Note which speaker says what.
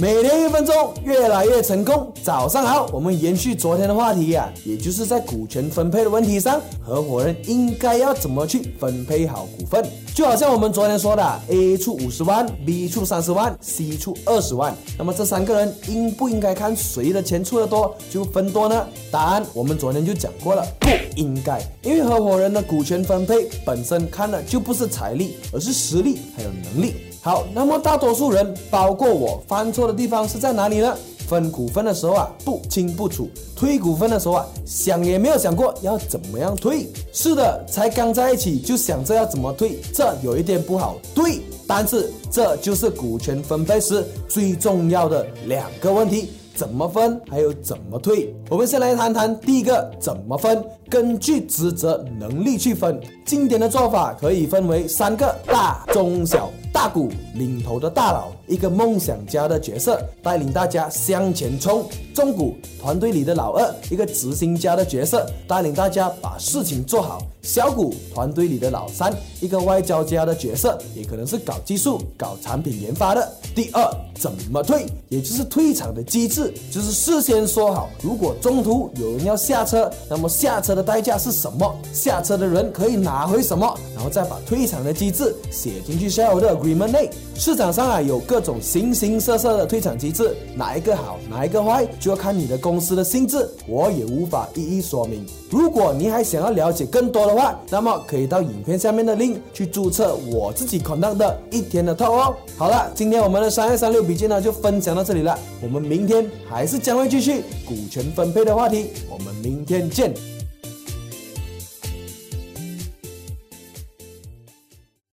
Speaker 1: 每天一分钟，越来越成功。早上好，我们延续昨天的话题呀，也就是在股权分配的问题上，合伙人应该要怎么去分配好股份？就好像我们昨天说的，A 出五十万，B 出三十万，C 出二十万，那么这三个人应不应该看谁的钱出的多就分多呢？答案我们昨天就讲过了，不应该，因为合伙人的股权分配本身看的就不是财力，而是实力还有能力。好，那么大多数人，包括我，犯错的地方是在哪里呢？分股份的时候啊，不清不楚；退股份的时候啊，想也没有想过要怎么样退。是的，才刚在一起就想着要怎么退，这有一点不好。对，但是这就是股权分配时最重要的两个问题。怎么分，还有怎么退？我们先来谈谈第一个怎么分。根据职责能力去分，经典的做法可以分为三个大、中、小。大股领头的大佬，一个梦想家的角色，带领大家向前冲；中股团队里的老二，一个执行家的角色，带领大家把事情做好；小股团队里的老三，一个外交家的角色，也可能是搞技术、搞产品研发的。第二，怎么退，也就是退场的机制，就是事先说好，如果中途有人要下车，那么下车的代价是什么？下车的人可以拿回什么？然后再把退场的机制写进去 share 的 agreement 内。市场上啊有各种形形色色的退场机制，哪一个好，哪一个坏，要看你的公司的性质，我也无法一一说明。如果你还想要了解更多的话，那么可以到影片下面的 link 去注册我自己 conduct 的一天的套哦。好了，今天我们的三二三六笔记呢就分享到这里了，我们明天还是将会继续股权分配的话题，我们明天见。